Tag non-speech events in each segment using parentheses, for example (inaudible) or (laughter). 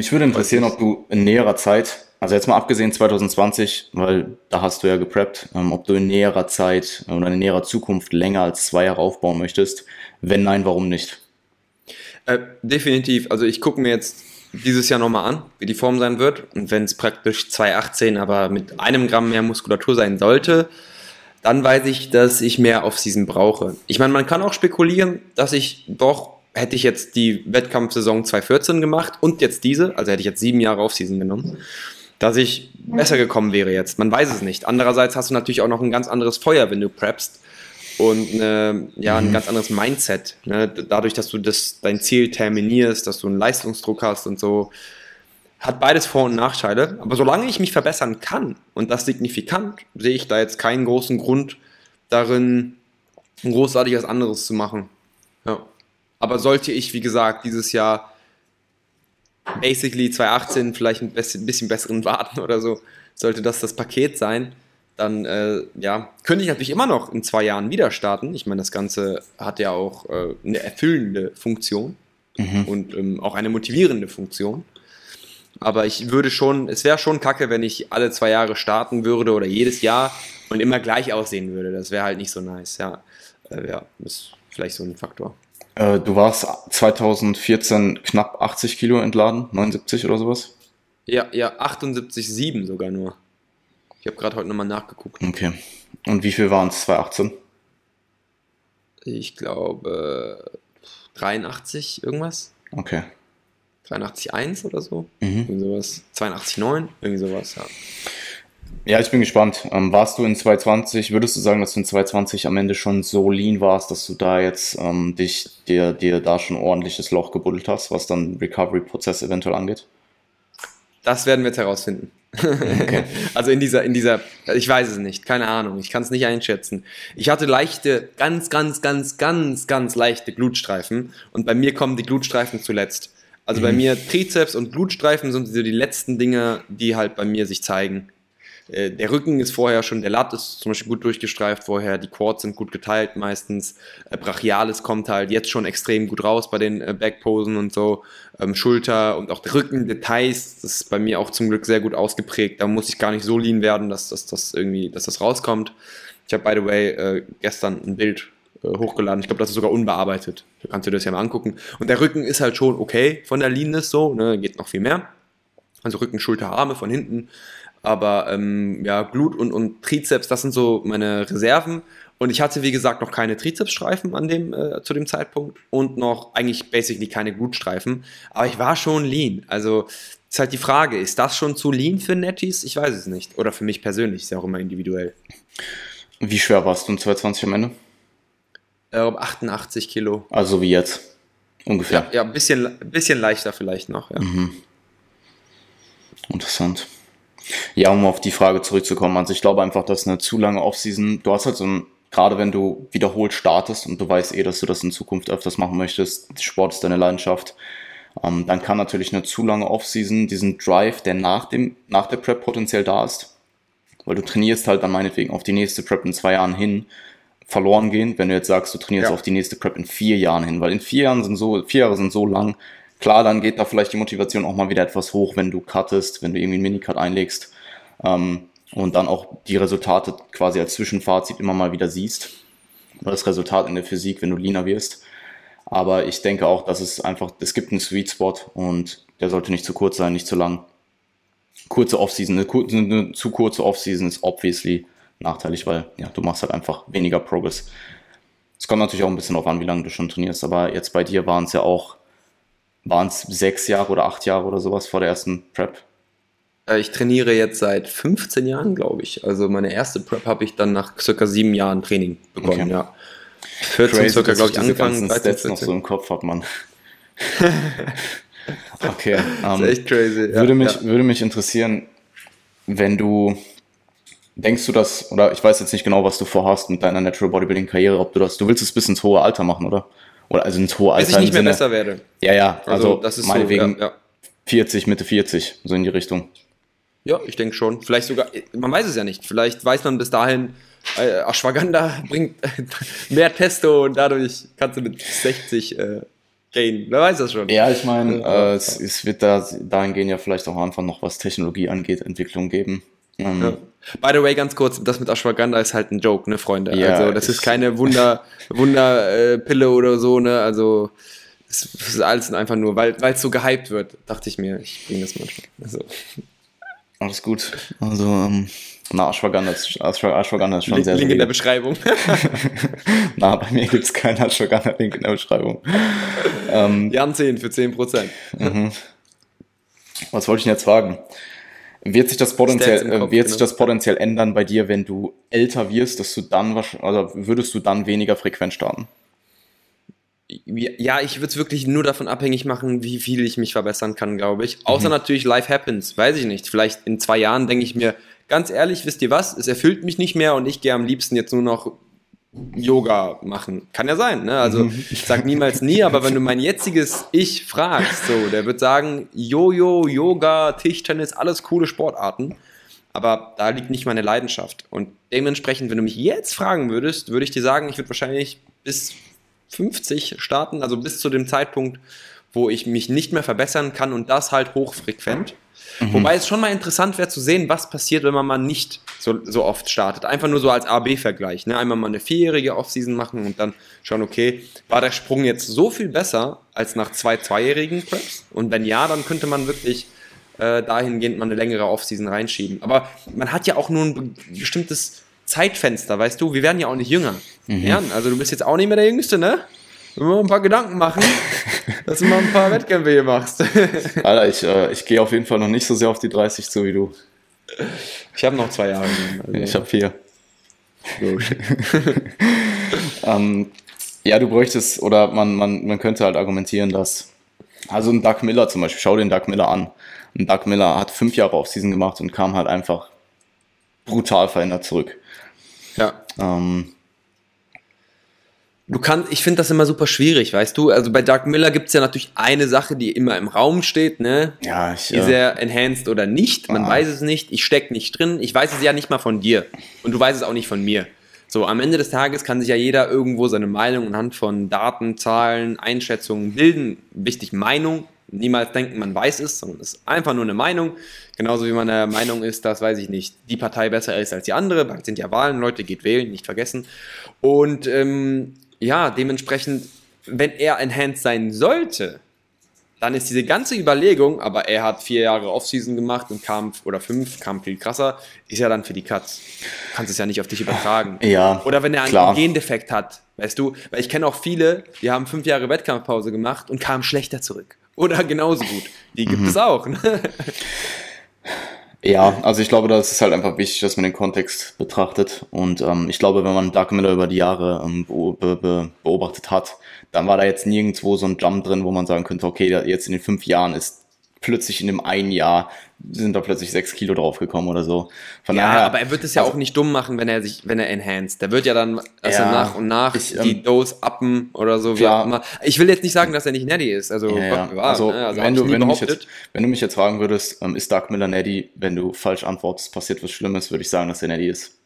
Mich würde interessieren, ob du in näherer Zeit, also jetzt mal abgesehen 2020, weil da hast du ja gepreppt, ähm, ob du in näherer Zeit oder in näherer Zukunft länger als zwei Jahre aufbauen möchtest. Wenn nein, warum nicht? Äh, definitiv. Also ich gucke mir jetzt dieses Jahr nochmal an, wie die Form sein wird. Und wenn es praktisch 2,18, aber mit einem Gramm mehr Muskulatur sein sollte, dann weiß ich, dass ich mehr Offseason brauche. Ich meine, man kann auch spekulieren, dass ich doch, hätte ich jetzt die Wettkampfsaison 2014 gemacht und jetzt diese, also hätte ich jetzt sieben Jahre Offseason genommen, dass ich besser gekommen wäre jetzt. Man weiß es nicht. Andererseits hast du natürlich auch noch ein ganz anderes Feuer, wenn du preppst und eine, ja, ein mhm. ganz anderes Mindset. Ne? Dadurch, dass du das, dein Ziel terminierst, dass du einen Leistungsdruck hast und so, hat beides Vor- und Nachteile. Aber solange ich mich verbessern kann und das signifikant, sehe ich da jetzt keinen großen Grund darin, großartig was anderes zu machen. Ja. Aber sollte ich, wie gesagt, dieses Jahr basically 2018 vielleicht ein bisschen besseren (laughs) warten oder so, sollte das das Paket sein, dann äh, ja, könnte ich natürlich immer noch in zwei Jahren wieder starten. Ich meine, das Ganze hat ja auch äh, eine erfüllende Funktion mhm. und ähm, auch eine motivierende Funktion. Aber ich würde schon, es wäre schon kacke, wenn ich alle zwei Jahre starten würde oder jedes Jahr und immer gleich aussehen würde. Das wäre halt nicht so nice, ja. Äh, ja, ist vielleicht so ein Faktor. Äh, du warst 2014 knapp 80 Kilo entladen, 79 oder sowas? Ja, ja, 78,7 sogar nur. Ich habe gerade heute nochmal nachgeguckt. Okay. Und wie viel waren es 2018? Ich glaube 83 irgendwas. Okay. 83,1 oder so. Mhm. Irgendwie sowas. 82,9, irgendwie sowas, ja. Ja, ich bin gespannt. Ähm, warst du in 2020, würdest du sagen, dass du in 2020 am Ende schon so lean warst, dass du da jetzt ähm, dich, dir, dir da schon ordentliches Loch gebuddelt hast, was dann Recovery-Prozess eventuell angeht? Das werden wir jetzt herausfinden. Okay. (laughs) also in dieser, in dieser, ich weiß es nicht, keine Ahnung, ich kann es nicht einschätzen. Ich hatte leichte, ganz, ganz, ganz, ganz, ganz leichte Glutstreifen und bei mir kommen die Glutstreifen zuletzt. Also mhm. bei mir Trizeps und Glutstreifen sind so die letzten Dinge, die halt bei mir sich zeigen. Äh, der Rücken ist vorher schon, der Lat ist zum Beispiel gut durchgestreift vorher, die Quads sind gut geteilt meistens, äh, Brachialis kommt halt jetzt schon extrem gut raus bei den äh, Backposen und so, ähm, Schulter und auch der Rückendetails, das ist bei mir auch zum Glück sehr gut ausgeprägt, da muss ich gar nicht so lean werden, dass, dass das irgendwie, dass das rauskommt. Ich habe, by the way, äh, gestern ein Bild äh, hochgeladen. Ich glaube, das ist sogar unbearbeitet. Da kannst du das ja mal angucken. Und der Rücken ist halt schon okay von der Leanness so, ne, geht noch viel mehr. Also Rücken, Schulter, Arme von hinten. Aber ähm, ja, Glut und, und Trizeps, das sind so meine Reserven. Und ich hatte, wie gesagt, noch keine Trizepsstreifen an dem, äh, zu dem Zeitpunkt und noch eigentlich basically keine Glutstreifen. Aber ich war schon lean. Also ist halt die Frage, ist das schon zu lean für Netties? Ich weiß es nicht. Oder für mich persönlich, ist ja auch immer individuell. Wie schwer warst du in 2020 am Ende? Äh, 88 Kilo. Also wie jetzt? Ungefähr. Ja, ja ein bisschen, bisschen leichter vielleicht noch. Ja. Mhm. Interessant. Ja, um auf die Frage zurückzukommen, also ich glaube einfach, dass eine zu lange Offseason, du hast halt so ein, gerade wenn du wiederholt startest und du weißt eh, dass du das in Zukunft öfters machen möchtest, Sport ist deine Leidenschaft, ähm, dann kann natürlich eine zu lange Offseason diesen Drive, der nach dem, nach der Prep potenziell da ist, weil du trainierst halt dann meinetwegen auf die nächste Prep in zwei Jahren hin, verloren gehen, wenn du jetzt sagst, du trainierst ja. auf die nächste Prep in vier Jahren hin, weil in vier Jahren sind so, vier Jahre sind so lang, Klar, dann geht da vielleicht die Motivation auch mal wieder etwas hoch, wenn du cuttest, wenn du irgendwie einen Minicut einlegst ähm, und dann auch die Resultate quasi als Zwischenfazit immer mal wieder siehst. Oder das Resultat in der Physik, wenn du leaner wirst. Aber ich denke auch, dass es einfach, es gibt einen Sweet Spot und der sollte nicht zu kurz sein, nicht zu lang. Kurze Offseason, eine, eine zu kurze Offseason ist obviously nachteilig, weil ja, du machst halt einfach weniger Progress. Es kommt natürlich auch ein bisschen darauf an, wie lange du schon trainierst, aber jetzt bei dir waren es ja auch waren es sechs Jahre oder acht Jahre oder sowas vor der ersten Prep? Äh, ich trainiere jetzt seit 15 Jahren, glaube ich. Also meine erste Prep habe ich dann nach circa sieben Jahren Training bekommen, okay. ja. 14 Crazy, circa, glaube ich, angefangen. 13, Stats noch so im Kopf hat man. (laughs) okay. Um, das ist ähm, echt crazy. Ja, würde, mich, ja. würde mich interessieren, wenn du denkst du das, oder ich weiß jetzt nicht genau, was du vorhast mit deiner Natural Bodybuilding Karriere, ob du das, du willst es bis ins hohe Alter machen, oder? Oder also ins hohe Alter. Bis ich nicht mehr Sinne, besser werde. Ja, ja, also, also das ist meinetwegen so, ja, ja. 40, Mitte 40, so in die Richtung. Ja, ich denke schon. Vielleicht sogar, man weiß es ja nicht. Vielleicht weiß man bis dahin, äh, Ashwagandha (laughs) bringt (laughs) mehr Testo und dadurch kannst du mit 60 äh, Gain. Wer weiß das schon. Ja, ich meine, äh, es, es, wird da dahingehend ja vielleicht auch einfach noch, was Technologie angeht, Entwicklung geben. Ähm, ja. By the way, ganz kurz, das mit Ashwagandha ist halt ein Joke, ne, Freunde? Ja, also, das ist keine Wunder, (laughs) Wunderpille äh, oder so, ne? Also, es ist alles einfach nur, weil es so gehypt wird, dachte ich mir, ich bringe das manchmal. Also. Alles gut. Also, ähm, na, Ashwagandha ist, Ashwagandha ist schon Link, sehr, Link in der Beschreibung. (laughs) na, bei mir gibt es keinen Ashwagandha-Link in der Beschreibung. ähm, Jan 10 für 10%. Mhm. Was wollte ich denn jetzt fragen? Wird sich das potenziell, Kopf, äh, wird sich genau. das potenziell ändern bei dir, wenn du älter wirst, dass du dann, also würdest du dann weniger frequent starten? Ja, ich würde es wirklich nur davon abhängig machen, wie viel ich mich verbessern kann, glaube ich. Außer mhm. natürlich Life Happens, weiß ich nicht. Vielleicht in zwei Jahren denke ich mir, ganz ehrlich, wisst ihr was? Es erfüllt mich nicht mehr und ich gehe am liebsten jetzt nur noch Yoga machen. Kann ja sein, ne? Also mhm. ich sage niemals nie, aber wenn du mein jetziges Ich fragst, so, der wird sagen, Jojo, Yoga, Tischtennis, alles coole Sportarten. Aber da liegt nicht meine Leidenschaft. Und dementsprechend, wenn du mich jetzt fragen würdest, würde ich dir sagen, ich würde wahrscheinlich bis 50 starten, also bis zu dem Zeitpunkt, wo ich mich nicht mehr verbessern kann und das halt hochfrequent. Mhm. Wobei es schon mal interessant wäre zu sehen, was passiert, wenn man mal nicht so, so oft startet. Einfach nur so als A-B-Vergleich. Ne? Einmal mal eine vierjährige Offseason machen und dann schauen, okay, war der Sprung jetzt so viel besser als nach zwei zweijährigen Preps? Und wenn ja, dann könnte man wirklich äh, dahingehend mal eine längere Offseason reinschieben. Aber man hat ja auch nur ein bestimmtes Zeitfenster, weißt du? Wir werden ja auch nicht jünger. Mhm. Ja, also du bist jetzt auch nicht mehr der Jüngste, ne? Wir müssen ein paar Gedanken machen, (laughs) dass du mal ein paar Wettkämpfe hier machst. (laughs) Alter, ich, äh, ich gehe auf jeden Fall noch nicht so sehr auf die 30 zu wie du. Ich habe noch zwei Jahre. Also. Ich habe vier. (laughs) ähm, ja, du bräuchtest, oder man, man, man könnte halt argumentieren, dass, also ein Doug Miller zum Beispiel, schau den Doug Miller an. Ein Doug Miller hat fünf Jahre auf Season gemacht und kam halt einfach brutal verändert zurück. Ja. Ähm, Du kannst, ich finde das immer super schwierig, weißt du? Also bei Dark Miller gibt es ja natürlich eine Sache, die immer im Raum steht, ne? Ja, ich, Ist er enhanced oder nicht? Man ah. weiß es nicht. Ich stecke nicht drin. Ich weiß es ja nicht mal von dir. Und du weißt es auch nicht von mir. So, am Ende des Tages kann sich ja jeder irgendwo seine Meinung anhand von Daten, Zahlen, Einschätzungen bilden. Wichtig, Meinung. Niemals denken, man weiß es, sondern es ist einfach nur eine Meinung. Genauso wie man der Meinung ist, dass, weiß ich nicht, die Partei besser ist als die andere. Bald sind ja Wahlen, Leute, geht wählen, nicht vergessen. Und ähm, ja, dementsprechend, wenn er enhanced sein sollte, dann ist diese ganze Überlegung, aber er hat vier Jahre Offseason gemacht und kam, oder fünf, kam viel krasser, ist ja dann für die Cuts. Du kannst es ja nicht auf dich übertragen. (laughs) Ja. Oder wenn er einen klar. Gendefekt hat, weißt du, weil ich kenne auch viele, die haben fünf Jahre Wettkampfpause gemacht und kamen schlechter zurück. Oder genauso gut. Die gibt mhm. es auch. Ne? (laughs) Ja, also ich glaube, das ist halt einfach wichtig, dass man den Kontext betrachtet. Und ähm, ich glaube, wenn man Dark Miller über die Jahre ähm, be be beobachtet hat, dann war da jetzt nirgendwo so ein Jump drin, wo man sagen könnte, okay, jetzt in den fünf Jahren ist plötzlich in dem einen Jahr sind da plötzlich sechs Kilo draufgekommen oder so. Von ja, daher, aber er wird es ja also, auch nicht dumm machen, wenn er sich, wenn er enhanced. Der wird ja dann also ja, nach und nach ich, die ähm, Dose uppen oder so, wie auch immer. Ich will jetzt nicht sagen, dass er nicht netty ist. Also, ja. War, also, ne? also wenn, du, wenn, du mich jetzt, wenn du mich jetzt fragen würdest, ähm, ist Doug Miller netty, wenn du falsch antwortest, passiert was Schlimmes, würde ich sagen, dass er netty ist.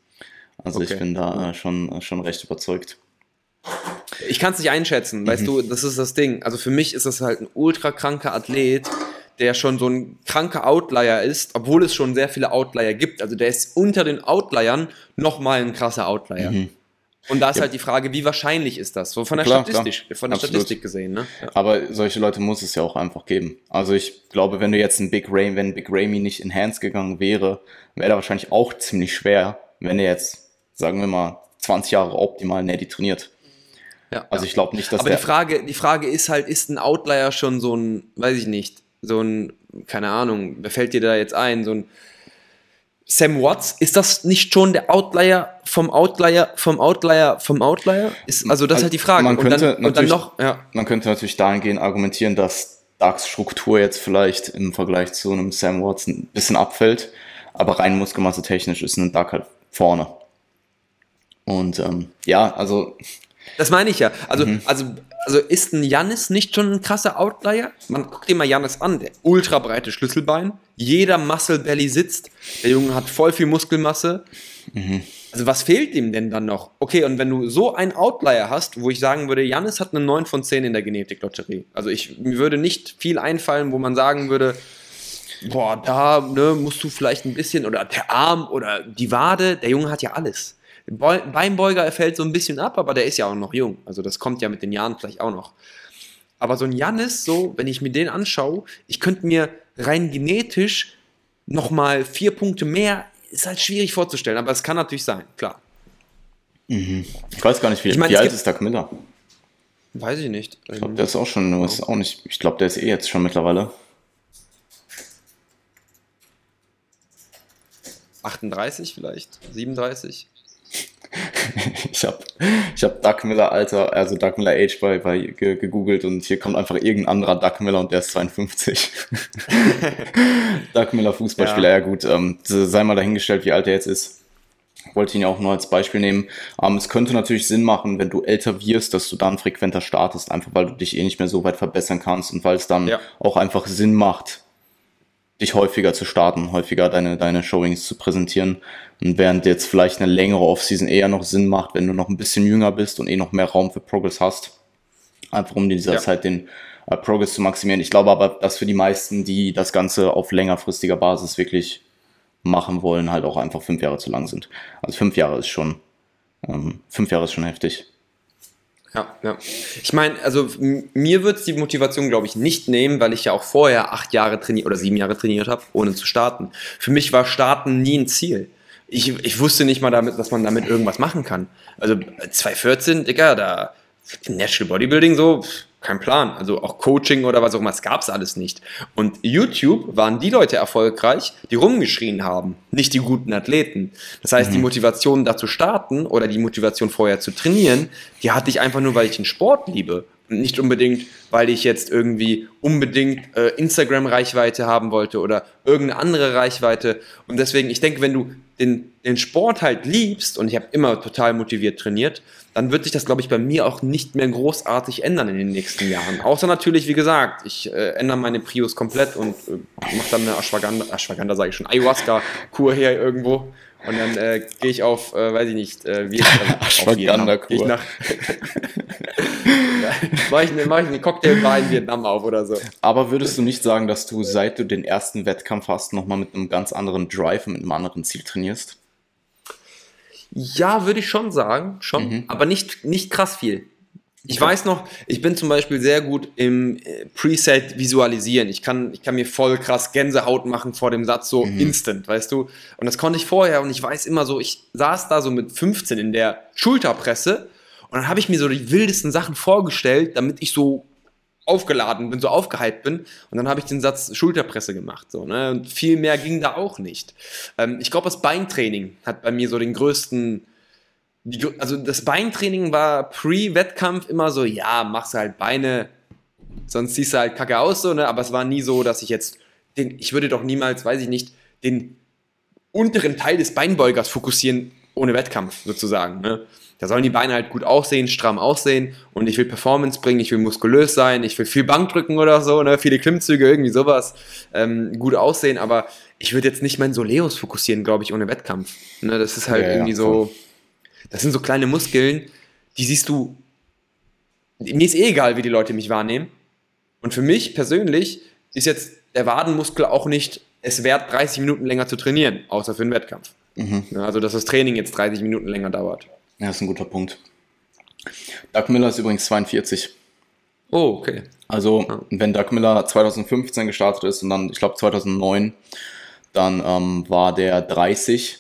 Also okay. ich bin da äh, schon, äh, schon recht überzeugt. Ich kann es nicht einschätzen, weißt mhm. du, das ist das Ding. Also für mich ist das halt ein ultra kranker Athlet, der schon so ein kranker Outlier ist, obwohl es schon sehr viele Outlier gibt. Also der ist unter den Outliern nochmal ein krasser Outlier. Mhm. Und da ist ja. halt die Frage, wie wahrscheinlich ist das? So von der, klar, Statistik, klar. Von der Statistik gesehen, ne? Ja. Aber solche Leute muss es ja auch einfach geben. Also ich glaube, wenn du jetzt ein Big Ray, wenn Big Ramy nicht in Hands gegangen wäre, wäre er wahrscheinlich auch ziemlich schwer, wenn er jetzt, sagen wir mal, 20 Jahre optimal Netty trainiert. Ja, also ich glaube nicht, dass Aber die Frage, die Frage ist halt, ist ein Outlier schon so ein, weiß ich nicht, so ein, keine Ahnung, wer fällt dir da jetzt ein, so ein Sam Watts, ist das nicht schon der Outlier vom Outlier vom Outlier vom Outlier? Ist, also das ist halt die Frage. Man könnte, und dann, und dann noch, ja. man könnte natürlich dahingehend argumentieren, dass Darks Struktur jetzt vielleicht im Vergleich zu einem Sam Watts ein bisschen abfällt, aber rein Muskelmasse technisch ist ein Dark halt vorne. Und ähm, ja, also das meine ich ja. Also, mhm. also, also ist ein Jannis nicht schon ein krasser Outlier? Man guckt dir mal Jannis an, der ultra breite Schlüsselbein, jeder Muscle Belly sitzt, der Junge hat voll viel Muskelmasse. Mhm. Also was fehlt ihm denn dann noch? Okay, und wenn du so einen Outlier hast, wo ich sagen würde, Janis hat eine 9 von 10 in der Genetik-Lotterie. Also ich, mir würde nicht viel einfallen, wo man sagen würde, boah, da ne, musst du vielleicht ein bisschen, oder der Arm oder die Wade, der Junge hat ja alles. Beinbeuger fällt so ein bisschen ab, aber der ist ja auch noch jung. Also das kommt ja mit den Jahren vielleicht auch noch. Aber so ein Janis, so, wenn ich mir den anschaue, ich könnte mir rein genetisch nochmal vier Punkte mehr, ist halt schwierig vorzustellen, aber es kann natürlich sein, klar. Mhm. Ich weiß gar nicht, wie, ich mein, wie alt ist Doug Miller? Weiß ich nicht. Ich glaube, der ist auch schon, ist auch nicht, ich glaube, der ist eh jetzt schon mittlerweile. 38 vielleicht, 37. (laughs) ich habe ich hab Doug Miller Alter, also Doug Miller Age bei, bei gegoogelt und hier kommt einfach irgendein anderer Doug Miller und der ist 52. (laughs) Doug Miller Fußballspieler, ja, ja gut, ähm, sei mal dahingestellt, wie alt er jetzt ist. Wollte ihn ja auch nur als Beispiel nehmen. Ähm, es könnte natürlich Sinn machen, wenn du älter wirst, dass du dann frequenter startest, einfach weil du dich eh nicht mehr so weit verbessern kannst und weil es dann ja. auch einfach Sinn macht, dich häufiger zu starten, häufiger deine, deine Showings zu präsentieren. Und während jetzt vielleicht eine längere Offseason eher noch Sinn macht, wenn du noch ein bisschen jünger bist und eh noch mehr Raum für Progress hast. Einfach um in dieser ja. Zeit den äh, Progress zu maximieren. Ich glaube aber, dass für die meisten, die das Ganze auf längerfristiger Basis wirklich machen wollen, halt auch einfach fünf Jahre zu lang sind. Also fünf Jahre ist schon, ähm, fünf Jahre ist schon heftig. Ja, ja. Ich meine, also mir wird es die Motivation, glaube ich, nicht nehmen, weil ich ja auch vorher acht Jahre trainiert oder sieben Jahre trainiert habe, ohne zu starten. Für mich war Starten nie ein Ziel. Ich, ich wusste nicht mal damit, dass man damit irgendwas machen kann. Also 2014, Digga, da Natural Bodybuilding so, kein Plan. Also auch Coaching oder was auch immer, es gab es alles nicht. Und YouTube waren die Leute erfolgreich, die rumgeschrien haben, nicht die guten Athleten. Das heißt, mhm. die Motivation da zu starten oder die Motivation vorher zu trainieren, die hatte ich einfach nur, weil ich den Sport liebe. Und nicht unbedingt, weil ich jetzt irgendwie unbedingt äh, Instagram-Reichweite haben wollte oder irgendeine andere Reichweite. Und deswegen, ich denke, wenn du den, den Sport halt liebst, und ich habe immer total motiviert trainiert, dann wird sich das, glaube ich, bei mir auch nicht mehr großartig ändern in den nächsten Jahren. Außer natürlich, wie gesagt, ich äh, ändere meine Prios komplett und äh, mache dann eine Ashwagandha, Ashwagandha sage ich schon, Ayahuasca-Kur her irgendwo. Und dann äh, gehe ich auf, äh, weiß ich nicht, äh, wie ist das? Ashwagandha-Kur. nach. mache ich, (laughs) mach ich eine Cocktailbar in Vietnam auf oder so. Aber würdest du nicht sagen, dass du, seit du den ersten Wettkampf hast, nochmal mit einem ganz anderen Drive und mit einem anderen Ziel trainierst? Ja, würde ich schon sagen, schon, mhm. aber nicht, nicht krass viel. Ich weiß noch, ich bin zum Beispiel sehr gut im äh, Preset visualisieren. Ich kann, ich kann mir voll krass Gänsehaut machen vor dem Satz, so mhm. instant, weißt du? Und das konnte ich vorher und ich weiß immer so, ich saß da so mit 15 in der Schulterpresse und dann habe ich mir so die wildesten Sachen vorgestellt, damit ich so aufgeladen bin, so aufgehypt bin. Und dann habe ich den Satz Schulterpresse gemacht. So, ne? Und viel mehr ging da auch nicht. Ähm, ich glaube, das Beintraining hat bei mir so den größten. Die, also das Beintraining war pre-Wettkampf immer so, ja, machst halt Beine, sonst siehst du halt kacke aus, so, ne? Aber es war nie so, dass ich jetzt, den, ich würde doch niemals, weiß ich nicht, den unteren Teil des Beinbeugers fokussieren ohne Wettkampf sozusagen. Ne? Da sollen die Beine halt gut aussehen, stramm aussehen und ich will Performance bringen, ich will muskulös sein, ich will viel Bank drücken oder so, ne? viele Klimmzüge, irgendwie sowas, ähm, gut aussehen, aber ich würde jetzt nicht meinen Soleus fokussieren, glaube ich, ohne Wettkampf. Ne? Das ist halt ja, irgendwie ja, so, das sind so kleine Muskeln, die siehst du, mir ist eh egal, wie die Leute mich wahrnehmen. Und für mich persönlich ist jetzt der Wadenmuskel auch nicht es wert, 30 Minuten länger zu trainieren, außer für einen Wettkampf. Mhm. Also, dass das Training jetzt 30 Minuten länger dauert. Ja, ist ein guter Punkt. Doug Miller ist übrigens 42. Oh, okay. Also, ja. wenn Doug Miller 2015 gestartet ist und dann, ich glaube, 2009, dann ähm, war der 30.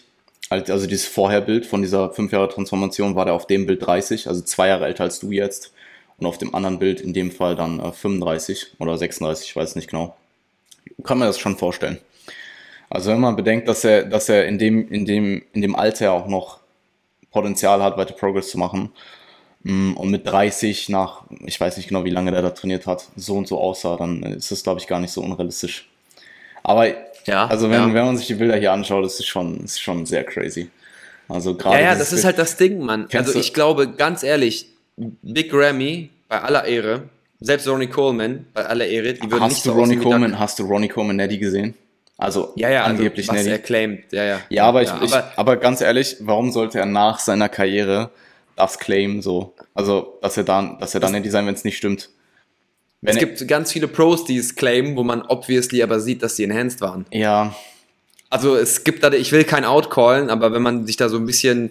Also, dieses Vorherbild von dieser 5 Jahre Transformation war der auf dem Bild 30, also zwei Jahre älter als du jetzt. Und auf dem anderen Bild in dem Fall dann äh, 35 oder 36, ich weiß nicht genau. Kann man das schon vorstellen. Also wenn man bedenkt, dass er, dass er in dem, in dem, in dem Alter auch noch Potenzial hat, weiter Progress zu machen. Mm, und mit 30 nach, ich weiß nicht genau, wie lange der da trainiert hat, so und so aussah, dann ist das, glaube ich, gar nicht so unrealistisch. Aber ja, also wenn, ja. wenn man sich die Bilder hier anschaut, ist es schon, ist schon sehr crazy. Also gerade. Ja, ja, das ist halt das Ding, Mann. Also ich glaube, ganz ehrlich, Big Grammy, bei aller Ehre, selbst Ronnie Coleman, bei aller Ehre, die würden hast nicht du so Ronnie Coleman, Hast du Ronnie Coleman Neddy gesehen? Also Ja, ja, angeblich also, was Nettie. er claimt. Ja, ja. Ja, aber, ich, Ja, ich, aber ganz ehrlich, warum sollte er nach seiner Karriere das claimen so? Also, dass er dann, dass er dann Nettie sein, wenn es nicht stimmt. Es gibt ganz viele Pros, die es claimen, wo man obviously aber sieht, dass sie enhanced waren. ja, Also es gibt da, ich will kein Outcallen, aber wenn man sich da so ein bisschen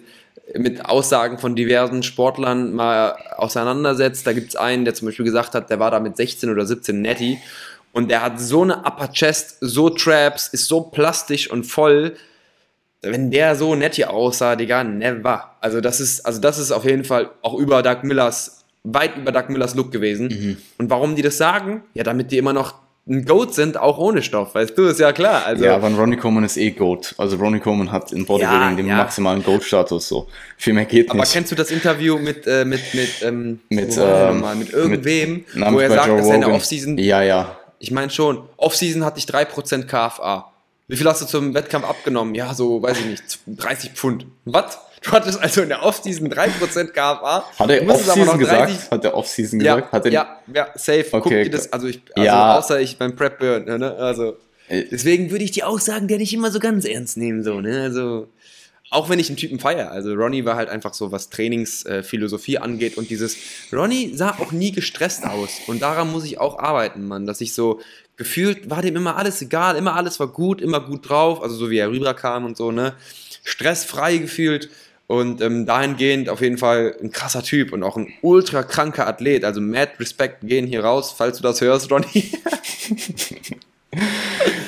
mit Aussagen von diversen Sportlern mal auseinandersetzt, da gibt es einen, der zum Beispiel gesagt hat, der war da mit 16 oder 17 netty und der hat so eine Upper Chest, so Traps, ist so plastisch und voll. Wenn der so netty aussah, Digga, never. Also das ist, also das ist auf jeden Fall auch über Doug Millers, weit über Doug Millers Look gewesen. Mhm. Und warum die das sagen? Ja, damit die immer noch ein Goat sind, auch ohne Stoff, weißt du, ist ja klar. Also, ja, aber Ronnie Coleman ist eh Goat. Also Ronnie Coleman hat in Bodybuilding Ja, den ja. maximalen Goat-Status so. Viel mehr geht Aber nicht. kennst du das Interview mit, äh, mit, mit, ähm, Mit, ähm, nochmal? mit irgendwem, Na, wo er sagt, Joe dass er in der. Offseason, Ja, ja. ich meine schon, Offseason hatte ich 3% KFA. Wie viel hast du zum Wettkampf abgenommen? Ja, so, weiß ich nicht, 30 Pfund. Was? Du hattest also in der Offseason 3% KFA. Hat er Off-Season noch 30 gesagt? Hat er Off-Season Ja, gesagt? Hat er, ja, ja, safe. Guck Okay, dir das, also ich, also Ja. außer ich beim Prep Burn, ne, also. Äh. Deswegen würde ich die Aussagen der nicht immer so ganz ernst nehmen, so, ne, also. Auch wenn ich einen Typen feiere. Also Ronnie war halt einfach so, was Trainingsphilosophie angeht und dieses. Ronnie sah auch nie gestresst aus. Und daran muss ich auch arbeiten, Mann. Dass ich so gefühlt war dem immer alles egal, immer alles war gut, immer gut drauf. Also so wie er rüberkam und so, ne? Stressfrei gefühlt. Und ähm, dahingehend auf jeden Fall ein krasser Typ und auch ein ultra kranker Athlet. Also mad Respekt gehen hier raus, falls du das hörst, Ronnie. (laughs)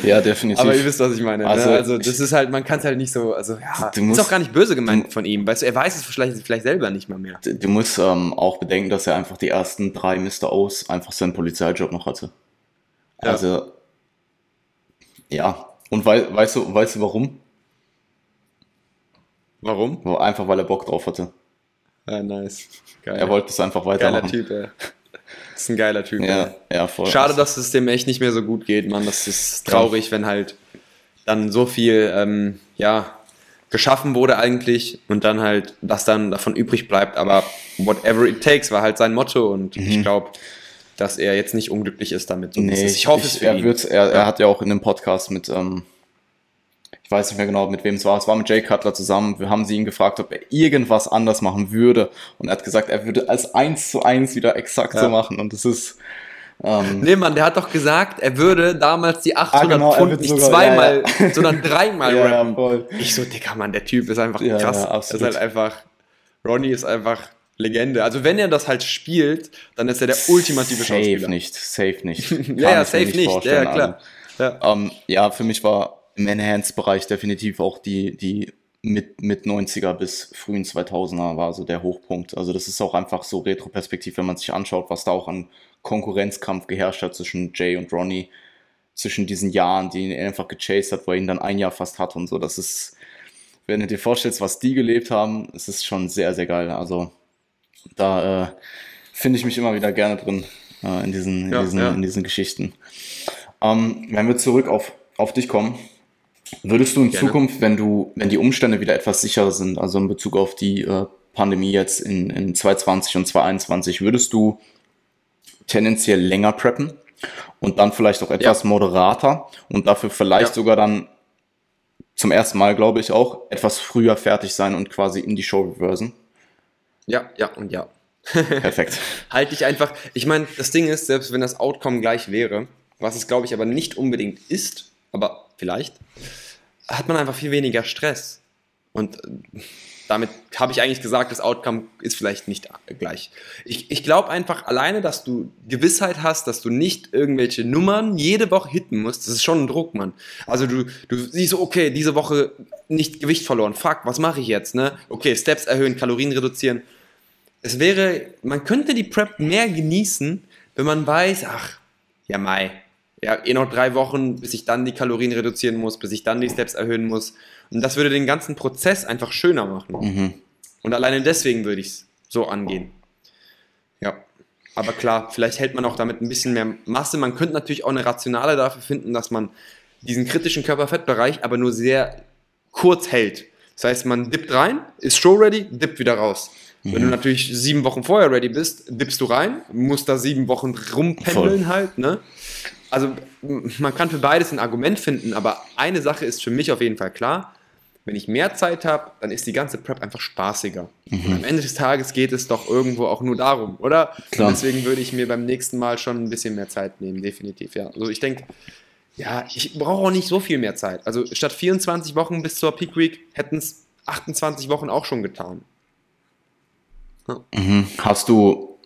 ja, definitiv. Aber ihr wisst, was ich meine. Ne? Also, Also, das ist halt, man kann es halt nicht so, also ja, Du ist musst- auch gar nicht böse gemeint von ihm. Weißt du, er weiß es vielleicht, vielleicht selber nicht mal mehr. du musst ähm, auch bedenken, dass er einfach die ersten drei Mr. O's einfach seinen Polizeijob noch hatte. Ja. Also, ja. Und wei weißt du, weißt du warum? Warum? Einfach weil er Bock drauf hatte. Ja, nice. Geil. Er wollte es einfach Geiler weitermachen. Typ, ey. Das ist ein geiler Typ. Ja, ey. ja, voll. Schade, dass es dem echt nicht mehr so gut geht, Mann. Das ist traurig, wenn halt dann so viel, ähm, ja, geschaffen wurde eigentlich und dann halt, was dann davon übrig bleibt. Aber whatever it takes war halt sein Motto und ich glaube, dass er jetzt nicht unglücklich ist damit. So Mhm. Nee, ich hoffe es für er ihn. Er, er hat ja auch in dem Podcast mit, ähm, ich weiß nicht mehr genau, mit wem es war, es war mit Jay Cutler zusammen. Wir haben sie ihn gefragt, ob er irgendwas anders machen würde. Und er hat gesagt, er würde als eins zu eins wieder exakt so Ja. machen. Und das ist, ähm, Nee, Mann, der hat doch gesagt, er würde damals die 800 genau, er Pfund nicht sogar- zweimal, ja, sondern dreimal (laughs) ja, ja, rappen. voll. Ich so, Dicker, Mann, der Typ ist einfach Ja, krass. ja, ist absolut. halt einfach, Ronnie ist einfach Legende. Also wenn er das halt spielt, dann ist er der ultimative Safe Schauspieler. nicht, safe nicht. (laughs) Ja, ja, safe nicht. Ja, vorstellen, ja, klar. Ja. Also, ähm, ja, für mich war im Enhanced-Bereich definitiv auch die, die mit, mit 90er bis frühen 2000er war so der Hochpunkt. Also das ist auch einfach so retroperspektiv, wenn man sich anschaut, was da auch an Konkurrenzkampf geherrscht hat zwischen Jay und Ronnie, zwischen diesen Jahren, die ihn einfach gechased hat, wo er ihn dann ein Jahr fast hat und so. Das ist, wenn du dir vorstellst, was die gelebt haben, es ist schon sehr, sehr geil. Also da äh, finde ich mich immer wieder gerne drin äh, in, diesen, in, Ja, diesen, ja. in diesen Geschichten. Ähm, wenn wir zurück auf, auf dich kommen, würdest du in Gerne. Zukunft, wenn du, wenn die Umstände wieder etwas sicherer sind, also in Bezug auf die äh, Pandemie jetzt in, in 2020 und 2021, würdest du tendenziell länger preppen und dann vielleicht auch etwas moderater und dafür vielleicht Ja. sogar dann zum ersten Mal, glaube ich, auch etwas früher fertig sein und quasi in die Show reversen? ja, ja und ja. (laughs) Perfekt. Halte ich einfach. Ich meine, das Ding ist, selbst wenn das Outcome gleich wäre, was es glaube ich aber nicht unbedingt ist, aber vielleicht, hat man einfach viel weniger Stress. Und damit habe ich eigentlich gesagt, das Outcome ist vielleicht nicht gleich. Ich, ich glaube einfach alleine, dass du Gewissheit hast, dass du nicht irgendwelche Nummern jede Woche hitten musst, das ist schon ein Druck, Mann. Also du, du siehst okay, diese Woche nicht Gewicht verloren, fuck, was mache ich jetzt, ne? Okay, Steps erhöhen, Kalorien reduzieren. Es wäre, man könnte die Prep mehr genießen, wenn man weiß, ach, ja Mai, ja, eh noch drei Wochen, bis ich dann die Kalorien reduzieren muss, bis ich dann die Steps erhöhen muss. Und das würde den ganzen Prozess einfach schöner machen. Mhm. Und alleine deswegen würde ich es so angehen. Ja. Aber klar, vielleicht hält man auch damit ein bisschen mehr Masse. Man könnte natürlich auch eine Rationale dafür finden, dass man diesen kritischen Körperfettbereich aber nur sehr kurz hält. Das heißt, man dippt rein, ist show ready, dippt wieder raus. Wenn du natürlich sieben Wochen vorher ready bist, dippst du rein, musst da sieben Wochen rumpendeln Voll. halt, ne? Also man kann für beides ein Argument finden, aber eine Sache ist für mich auf jeden Fall klar. Wenn ich mehr Zeit habe, dann ist die ganze Prep einfach spaßiger. Mhm. Und am Ende des Tages geht es doch irgendwo auch nur darum, oder? Klar. Und deswegen würde ich mir beim nächsten Mal schon ein bisschen mehr Zeit nehmen, definitiv, ja. Also ich denke, ja, ich brauche auch nicht so viel mehr Zeit. Also statt 24 Wochen bis zur Peak Week hätten es 28 Wochen auch schon getan. Ja. Mhm. Hast du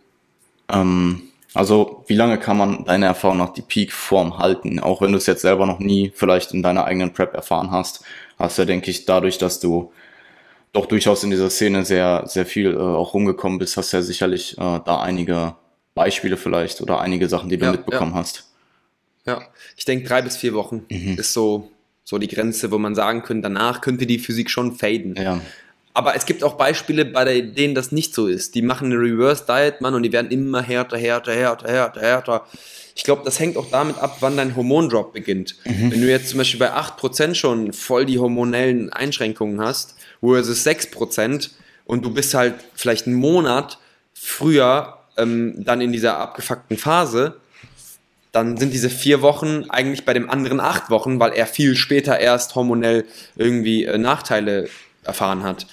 ähm, also, wie lange kann man deiner Erfahrung nach die Peak-Form halten? Auch wenn du es jetzt selber noch nie vielleicht in deiner eigenen Prep erfahren hast, hast du, denke ich, dadurch, dass du doch durchaus in dieser Szene sehr, sehr viel äh, auch rumgekommen bist, hast du ja sicherlich äh, da einige Beispiele vielleicht oder einige Sachen, die du ja, mitbekommen ja. hast. Ja, ich denke, drei bis vier Wochen mhm. ist so, so die Grenze, wo man sagen könnte, danach könnte die Physik schon faden. Ja. Aber es gibt auch Beispiele, bei denen das nicht so ist. Die machen eine Reverse Diet, Mann, und die werden immer härter, härter, härter, härter, härter. Ich glaube, das hängt auch damit ab, wann dein Hormondrop beginnt. Mhm. Wenn du jetzt zum Beispiel bei 8% schon voll die hormonellen Einschränkungen hast, versus 6% und du bist halt vielleicht einen Monat früher ähm, dann in dieser abgefuckten Phase, dann sind diese vier Wochen eigentlich bei dem anderen acht Wochen, weil er viel später erst hormonell irgendwie äh, Nachteile erfahren hat.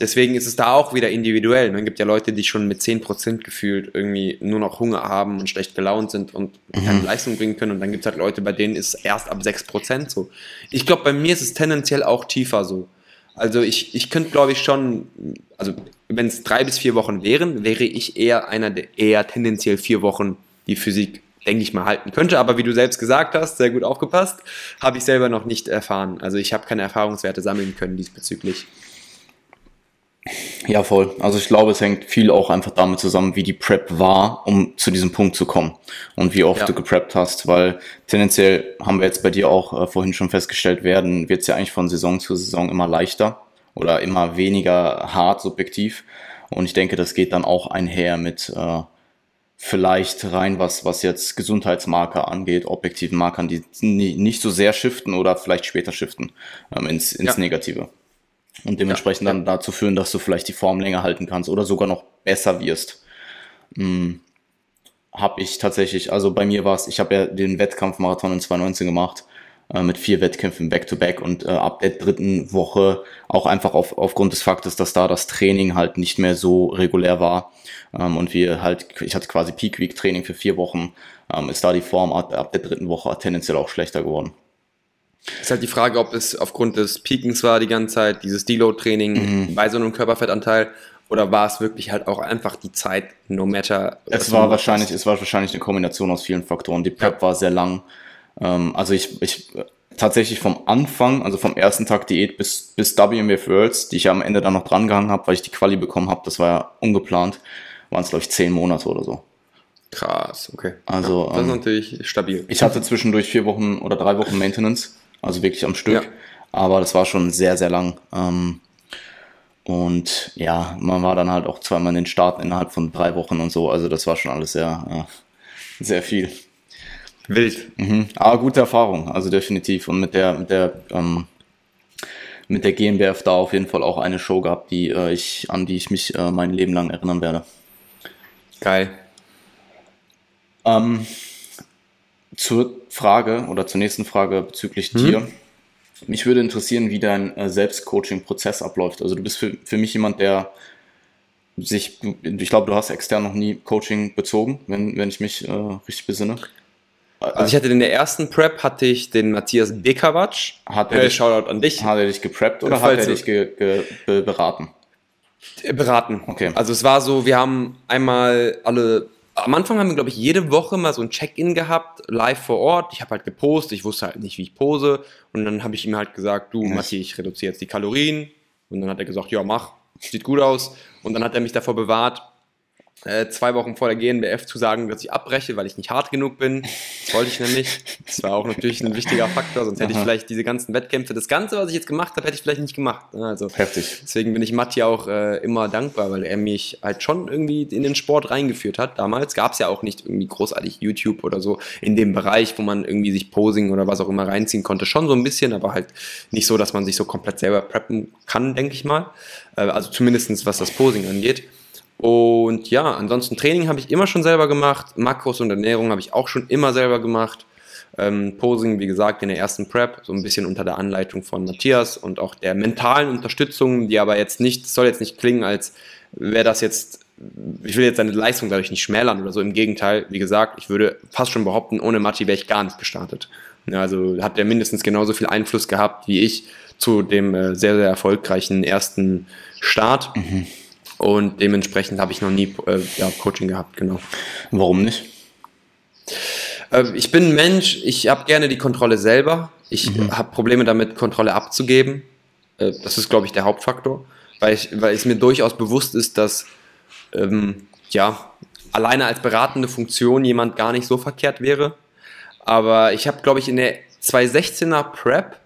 Deswegen ist es da auch wieder individuell. Es gibt ja Leute, die schon mit 10% gefühlt irgendwie nur noch Hunger haben und schlecht gelaunt sind und keine mhm. Leistung bringen können. Und dann gibt es halt Leute, bei denen ist es erst ab 6% so. Ich glaube, bei mir ist es tendenziell auch tiefer so. Also ich, ich könnte, glaube ich, schon, also wenn es drei bis vier Wochen wären, wäre ich eher einer, der eher tendenziell vier Wochen die Physik denke ich mal, halten könnte. Aber wie du selbst gesagt hast, sehr gut aufgepasst, habe ich selber noch nicht erfahren. Also ich habe keine Erfahrungswerte sammeln können diesbezüglich. Ja, voll. Also ich glaube, es hängt viel auch einfach damit zusammen, wie die Prep war, um zu diesem Punkt zu kommen und wie oft ja. du gepreppt hast, weil tendenziell haben wir jetzt bei dir auch äh, vorhin schon festgestellt werden, wird es ja eigentlich von Saison zu Saison immer leichter oder immer weniger hart subjektiv und ich denke, das geht dann auch einher mit äh, vielleicht rein, was, was jetzt Gesundheitsmarker angeht, objektiven Markern, die nicht so sehr shiften oder vielleicht später shiften ähm, ins, ins ja. Negative. Und dementsprechend ja, dann dazu führen, dass du vielleicht die Form länger halten kannst oder sogar noch besser wirst. Hm, habe ich tatsächlich, also bei mir war es, ich habe ja den Wettkampfmarathon in 2019 gemacht äh, mit vier Wettkämpfen back-to-back -back und äh, ab der dritten Woche auch einfach auf, aufgrund des Faktes, dass da das Training halt nicht mehr so regulär war ähm, und wir halt, ich hatte quasi Peak Week Training für vier Wochen, ähm, ist da die Form ab, ab der dritten Woche tendenziell auch schlechter geworden. Ist halt die Frage, ob es aufgrund des Peakens war die ganze Zeit, dieses Deload-Training mhm. bei so einem Körperfettanteil, oder war es wirklich halt auch einfach die Zeit, no matter? Es war wahrscheinlich, es war wahrscheinlich eine Kombination aus vielen Faktoren. Die Prep ja. war sehr lang. Ähm, also ich, ich tatsächlich vom Anfang, also vom ersten Tag Diät bis, bis WMF Worlds, die ich ja am Ende dann noch drangehangen habe, weil ich die Quali bekommen habe, das war ja ungeplant, waren es, glaube ich, zehn Monate oder so. Krass, okay. Also, ja, das ist ähm, natürlich stabil. Ich hatte zwischendurch vier Wochen oder drei Wochen Maintenance, also wirklich am Stück, ja. aber das war schon sehr, sehr lang. Ähm, und ja, man war dann halt auch zweimal in den Staaten innerhalb von drei Wochen und so, also das war schon alles sehr, äh, sehr viel. Wild. Mhm. Aber gute Erfahrung, also definitiv. Und mit der, mit der, ähm, mit der GmbF da auf jeden Fall auch eine Show gehabt, die äh, ich, an die ich mich äh, mein Leben lang erinnern werde. Geil. Ähm, zur Frage oder zur nächsten Frage bezüglich mhm. dir. Mich würde interessieren, wie dein äh, Selbstcoaching-Prozess abläuft. Also du bist für, für mich jemand, der sich, ich glaube, du hast extern noch nie Coaching bezogen, wenn, wenn ich mich äh, richtig besinne. Also ich hatte in der ersten Prep hatte ich den Matthias Bekawatsch. Hat er äh, dich, Shoutout an dich. Hat er dich gepreppt oder hat er dich ge, ge, be, beraten? Äh, beraten. Okay. Also es war so, wir haben einmal alle am Anfang haben wir, glaube ich, jede Woche mal so ein Check-in gehabt, live vor Ort. Ich habe halt gepostet, ich wusste halt nicht, wie ich pose. Und dann habe ich ihm halt gesagt, du, yes. Matti, ich reduziere jetzt die Kalorien. Und dann hat er gesagt, ja, mach, sieht gut aus. Und dann hat er mich davor bewahrt, äh, zwei Wochen vor der GNBF zu sagen, dass ich abbreche, weil ich nicht hart genug bin. Das wollte ich nämlich. Das war auch natürlich ein wichtiger Faktor, sonst hätte ich vielleicht diese ganzen Wettkämpfe, das Ganze, was ich jetzt gemacht habe, hätte ich vielleicht nicht gemacht. Ne? Also, Heftig. Deswegen bin ich Matti auch äh, immer dankbar, weil er mich halt schon irgendwie in den Sport reingeführt hat. Damals gab es ja auch nicht irgendwie großartig YouTube oder so in dem Bereich, wo man irgendwie sich Posing oder was auch immer reinziehen konnte. Schon so ein bisschen, aber halt nicht so, dass man sich so komplett selber preppen kann, denke ich mal. Äh, also zumindestens was das Posing angeht. Und ja, ansonsten Training habe ich immer schon selber gemacht. Makros und Ernährung habe ich auch schon immer selber gemacht. ähm, Posing, wie gesagt, in der ersten Prep, so ein bisschen unter der Anleitung von Matthias und auch der mentalen Unterstützung, die aber jetzt nicht, soll jetzt nicht klingen, als wäre das jetzt, ich will jetzt seine Leistung dadurch nicht schmälern oder so. Im Gegenteil, wie gesagt, ich würde fast schon behaupten, ohne Matti wäre ich gar nicht gestartet. Also hat er mindestens genauso viel Einfluss gehabt wie ich zu dem äh, sehr, sehr erfolgreichen ersten Start. Mhm. Und dementsprechend habe ich noch nie äh, ja, Coaching gehabt, genau. Warum nicht? Äh, ich bin ein Mensch, ich habe gerne die Kontrolle selber. Ich mhm. habe Probleme damit, Kontrolle abzugeben. Äh, das ist, glaube ich, der Hauptfaktor, weil, ich, weil es mir durchaus bewusst ist, dass ähm, ja, alleine als beratende Funktion jemand gar nicht so verkehrt wäre. Aber ich habe, glaube ich, in der 2016er Prep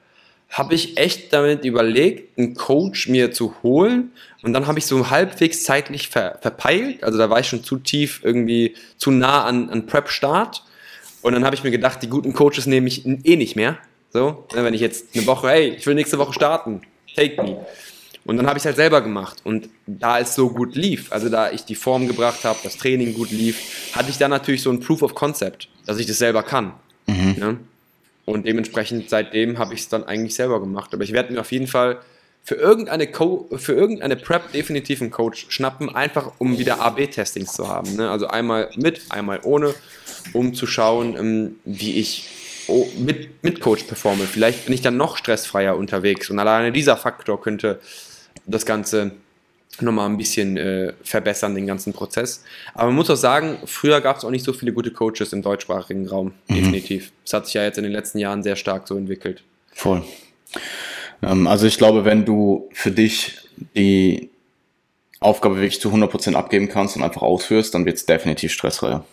habe ich echt damit überlegt, einen Coach mir zu holen. Und dann habe ich so halbwegs zeitlich ver verpeilt. Also da war ich schon zu tief, irgendwie zu nah an, an Prep-Start. Und dann habe ich mir gedacht, die guten Coaches nehme ich eh nicht mehr. So, ne, wenn ich jetzt eine Woche, hey, ich will nächste Woche starten, take me. Und dann habe ich es halt selber gemacht. Und da es so gut lief, also da ich die Form gebracht habe, das Training gut lief, hatte ich dann natürlich so ein Proof of Concept, dass ich das selber kann. Mhm. Ja? Und dementsprechend seitdem habe ich es dann eigentlich selber gemacht. Aber ich werde mir auf jeden Fall für irgendeine, Co für irgendeine Prep definitiv einen Coach schnappen, einfach um wieder AB-Testings zu haben. Ne? Also einmal mit, einmal ohne, um zu schauen, ähm, wie ich mit, mit Coach performe. Vielleicht bin ich dann noch stressfreier unterwegs und alleine dieser Faktor könnte das Ganze nochmal ein bisschen äh, verbessern, den ganzen Prozess. Aber man muss auch sagen, früher gab es auch nicht so viele gute Coaches im deutschsprachigen Raum, mhm. definitiv. Das hat sich ja jetzt in den letzten Jahren sehr stark so entwickelt. Voll. Ähm, also ich glaube, wenn du für dich die Aufgabe wirklich zu 100% abgeben kannst und einfach ausführst, dann wird es definitiv stressfreier.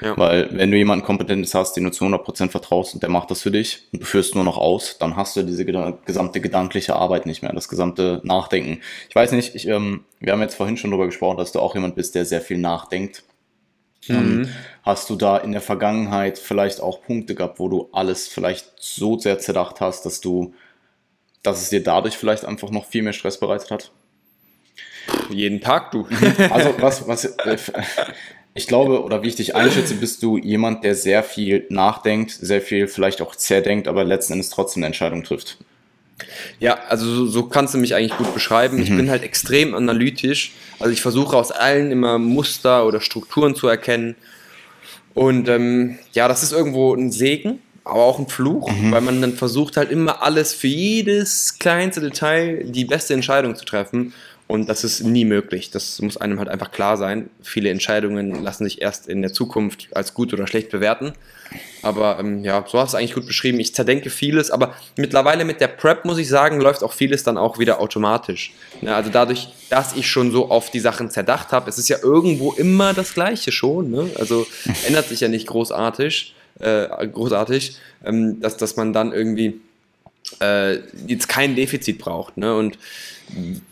Ja. Weil wenn du jemanden Kompetentes hast, den du zu 100% vertraust und der macht das für dich und du führst nur noch aus, dann hast du diese gesamte gedankliche Arbeit nicht mehr, das gesamte Nachdenken. Ich weiß nicht, ich, ähm, wir haben jetzt vorhin schon darüber gesprochen, dass du auch jemand bist, der sehr viel nachdenkt. Mhm. Hast du da in der Vergangenheit vielleicht auch Punkte gehabt, wo du alles vielleicht so sehr zerdacht hast, dass du, dass es dir dadurch vielleicht einfach noch viel mehr Stress bereitet hat? Jeden Tag, du. Also was, was, (laughs) ich glaube, oder wie ich dich einschätze, bist du jemand, der sehr viel nachdenkt, sehr viel vielleicht auch zerdenkt, aber letzten Endes trotzdem eine Entscheidung trifft. Ja, also so, so kannst du mich eigentlich gut beschreiben. Mhm. Ich bin halt extrem analytisch. Also ich versuche aus allen immer Muster oder Strukturen zu erkennen. Und ähm, ja, das ist irgendwo ein Segen, aber auch ein Fluch, mhm. weil man dann versucht halt immer alles für jedes kleinste Detail die beste Entscheidung zu treffen. Und das ist nie möglich. Das muss einem halt einfach klar sein. Viele Entscheidungen lassen sich erst in der Zukunft als gut oder schlecht bewerten. Aber ähm, ja, so hast du es eigentlich gut beschrieben. Ich zerdenke vieles, aber mittlerweile mit der Prep, muss ich sagen, läuft auch vieles dann auch wieder automatisch. Ja, also dadurch, dass ich schon so auf die Sachen zerdacht habe, es ist ja irgendwo immer das Gleiche schon. Ne? Also (laughs) ändert sich ja nicht großartig, äh, großartig ähm, dass, dass man dann irgendwie äh, jetzt kein Defizit braucht. Ne? Und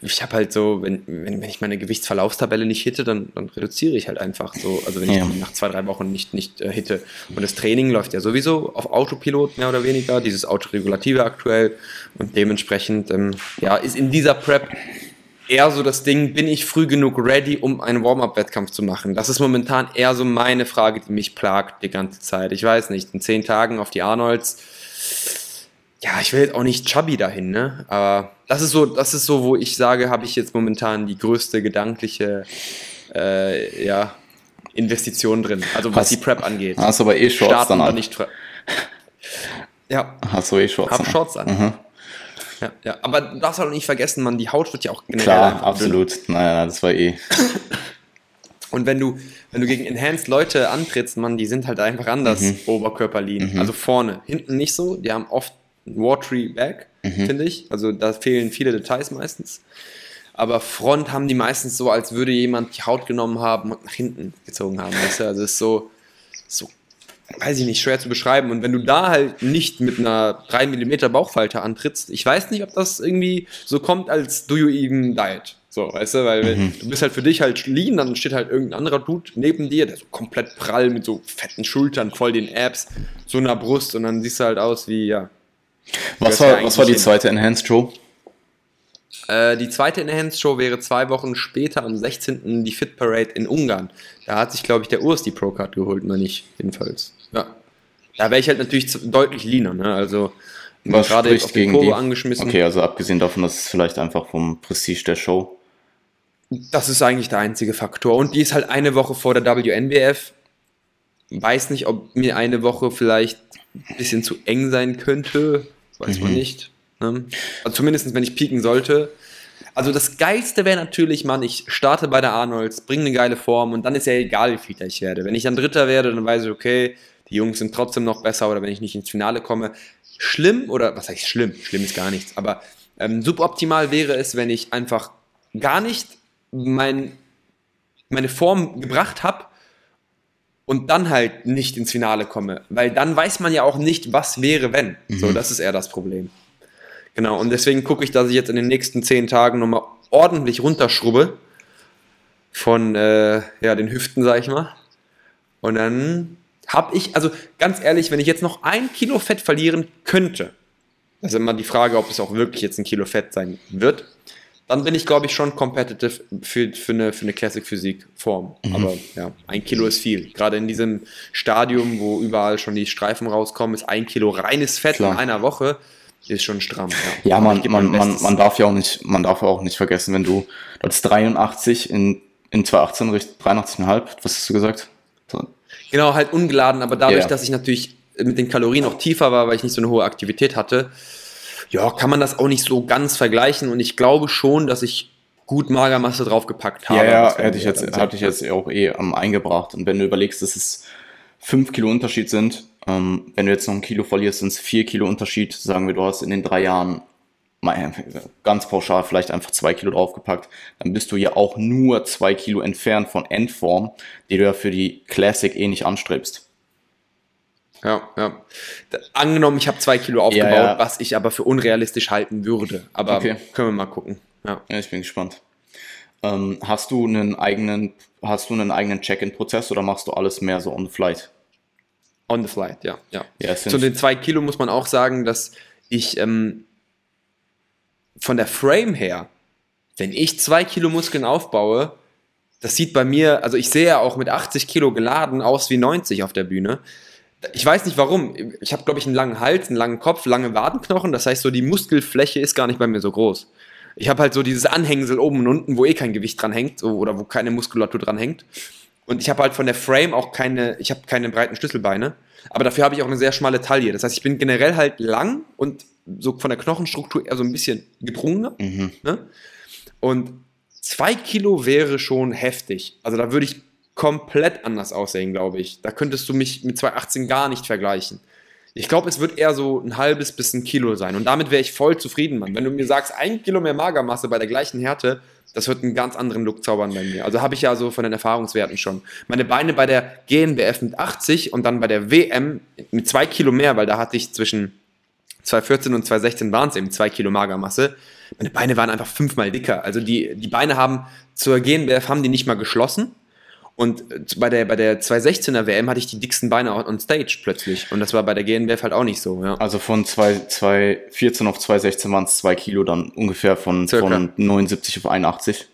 ich habe halt so, wenn, wenn, wenn ich meine Gewichtsverlaufstabelle nicht hitte, dann, dann reduziere ich halt einfach so. Also wenn ja. ich nach zwei, drei Wochen nicht, nicht äh, hitte. Und das Training läuft ja sowieso auf Autopilot mehr oder weniger, dieses Autoregulative aktuell. Und dementsprechend, ähm, ja, ist in dieser Prep eher so das Ding, bin ich früh genug ready, um einen Warm-up-Wettkampf zu machen? Das ist momentan eher so meine Frage, die mich plagt die ganze Zeit. Ich weiß nicht, in zehn Tagen auf die Arnolds ja, ich will jetzt auch nicht chubby dahin, ne? Aber das ist so, das ist so, wo ich sage, habe ich jetzt momentan die größte gedankliche äh, ja, Investition drin. Also was hast, die Prep angeht. Hast du aber eh Shorts Starten dann an. Nicht (laughs) ja. Hast du eh Shorts Hab an. Shorts an. Mhm. Ja, ja, aber du darfst halt nicht vergessen, man, die Haut wird ja auch generell. Klar, absolut. Naja, das war eh. (laughs) Und wenn du, wenn du gegen Enhanced Leute antrittst, man, die sind halt einfach anders, mhm. Oberkörperlinien. Mhm. Also vorne, hinten nicht so. Die haben oft Watery Back, mhm. finde ich. Also da fehlen viele Details meistens. Aber Front haben die meistens so, als würde jemand die Haut genommen haben und nach hinten gezogen haben. Weißt du? Also es ist so, so, weiß ich nicht, schwer zu beschreiben. Und wenn du da halt nicht mit einer 3 mm Bauchfalte antrittst, ich weiß nicht, ob das irgendwie so kommt, als do you even diet. So, weißt du, weil mhm. du bist halt für dich halt lean, dann steht halt irgendein anderer Dude neben dir, der so komplett prall mit so fetten Schultern, voll den Abs, so einer Brust und dann siehst du halt aus wie, ja, was war, was war die zweite Enhanced Show? Äh, die zweite Enhanced Show wäre zwei Wochen später am 16. die Fit Parade in Ungarn. Da hat sich, glaube ich, der Urs die Pro-Card geholt, meine ich, jedenfalls. Ja. Da wäre ich halt natürlich deutlich leaner, ne? Also Was gerade spricht gegen Kurve die? angeschmissen. Okay, also abgesehen davon, dass es vielleicht einfach vom Prestige der Show. Das ist eigentlich der einzige Faktor. Und die ist halt eine Woche vor der WNBF. Weiß nicht, ob mir eine Woche vielleicht ein bisschen zu eng sein könnte. Weiß man Mhm. nicht. Ne? Also zumindest, wenn ich pieken sollte. Also das Geilste wäre natürlich, Mann, ich starte bei der Arnolds, bringe eine geile Form und dann ist ja egal, wie viel ich werde. Wenn ich dann Dritter werde, dann weiß ich, okay, die Jungs sind trotzdem noch besser oder wenn ich nicht ins Finale komme. Schlimm oder, was heißt schlimm? Schlimm ist gar nichts. Aber ähm, suboptimal wäre es, wenn ich einfach gar nicht mein, meine Form gebracht habe und dann halt nicht ins Finale komme. Weil dann weiß man ja auch nicht, was wäre, wenn. So, das ist eher das Problem. Genau, und deswegen gucke ich, dass ich jetzt in den nächsten zehn Tagen nochmal ordentlich runterschrubbe von äh, ja, den Hüften, sag ich mal. Und dann habe ich, also ganz ehrlich, wenn ich jetzt noch ein Kilo Fett verlieren könnte, das ist immer die Frage, ob es auch wirklich jetzt ein Kilo Fett sein wird, dann bin ich, glaube ich, schon competitive für, für eine, für eine Classic Physik Form. Aber ja, ein Kilo ist viel. Gerade in diesem Stadium, wo überall schon die Streifen rauskommen, ist ein Kilo reines Fett Klar. in einer Woche, ist schon stramm. Ja, Aber man, man, man, man darf ja auch nicht, man darf auch nicht vergessen, wenn du, du hast 83 in, in 2018, richt- 83,5, was hast du gesagt? So, Genau, halt ungeladen, aber dadurch, Ja. dass ich natürlich mit den Kalorien auch tiefer war, weil ich nicht so eine hohe Aktivität hatte, ja, kann man das auch nicht so ganz vergleichen und ich glaube schon, dass ich gut Magermasse draufgepackt habe. Ja, ja, hätte ich jetzt, hatte ich jetzt auch eh ähm, eingebracht. Und wenn du überlegst, dass es 5 Kilo Unterschied sind, ähm, wenn du jetzt noch ein Kilo verlierst, sind es 4 Kilo Unterschied. Sagen wir, du hast in den drei Jahren ganz pauschal vielleicht einfach 2 Kilo draufgepackt. Dann bist du ja auch nur 2 Kilo entfernt von Endform, die du ja für die Classic eh nicht anstrebst. Ja, ja. Angenommen, ich habe zwei Kilo aufgebaut, Ja, ja. was ich aber für unrealistisch halten würde. Aber Okay. können wir mal gucken. Ja. Ja, ich bin gespannt. Ähm, hast du einen eigenen, hast du einen eigenen Check-in-Prozess oder machst du alles mehr so on the flight? On the flight, ja. ja. Ja, Zu den zwei Kilo muss man auch sagen, dass ich ähm, von der Frame her, wenn ich zwei Kilo Muskeln aufbaue, das sieht bei mir, also ich sehe ja auch mit 80 Kilo geladen aus wie 90 auf der Bühne. Ich weiß nicht warum. Ich habe, glaube ich, einen langen Hals, einen langen Kopf, lange Wadenknochen. Das heißt, so die Muskelfläche ist gar nicht bei mir so groß. Ich habe halt so dieses Anhängsel oben und unten, wo eh kein Gewicht dran hängt so, oder wo keine Muskulatur dran hängt. Und ich habe halt von der Frame auch keine, ich habe keine breiten Schlüsselbeine, aber dafür habe ich auch eine sehr schmale Taille. Das heißt, ich bin generell halt lang und so von der Knochenstruktur eher so ein bisschen gedrungener. Mhm. Ne? Und zwei Kilo wäre schon heftig. Also da würde ich komplett anders aussehen, glaube ich. Da könntest du mich mit 218 gar nicht vergleichen. Ich glaube, es wird eher so ein halbes bis ein Kilo sein. Und damit wäre ich voll zufrieden, Mann. Wenn du mir sagst, ein Kilo mehr Magermasse bei der gleichen Härte, das wird einen ganz anderen Look zaubern bei mir. Also habe ich ja so von den Erfahrungswerten schon. Meine Beine bei der GNBF mit 80 und dann bei der WM mit zwei Kilo mehr, weil da hatte ich zwischen 2014 und 2016 waren es eben zwei Kilo Magermasse. Meine Beine waren einfach fünfmal dicker. Also die, die Beine haben zur GNBF haben die nicht mal geschlossen. Und äh, bei der, bei der 216er WM hatte ich die dicksten Beine on stage plötzlich. Und das war bei der GNBF halt auch nicht so. Ja. Also von 2, 2014 auf 2016 waren es 2 Kilo, dann ungefähr von, Circa. von 79 auf 81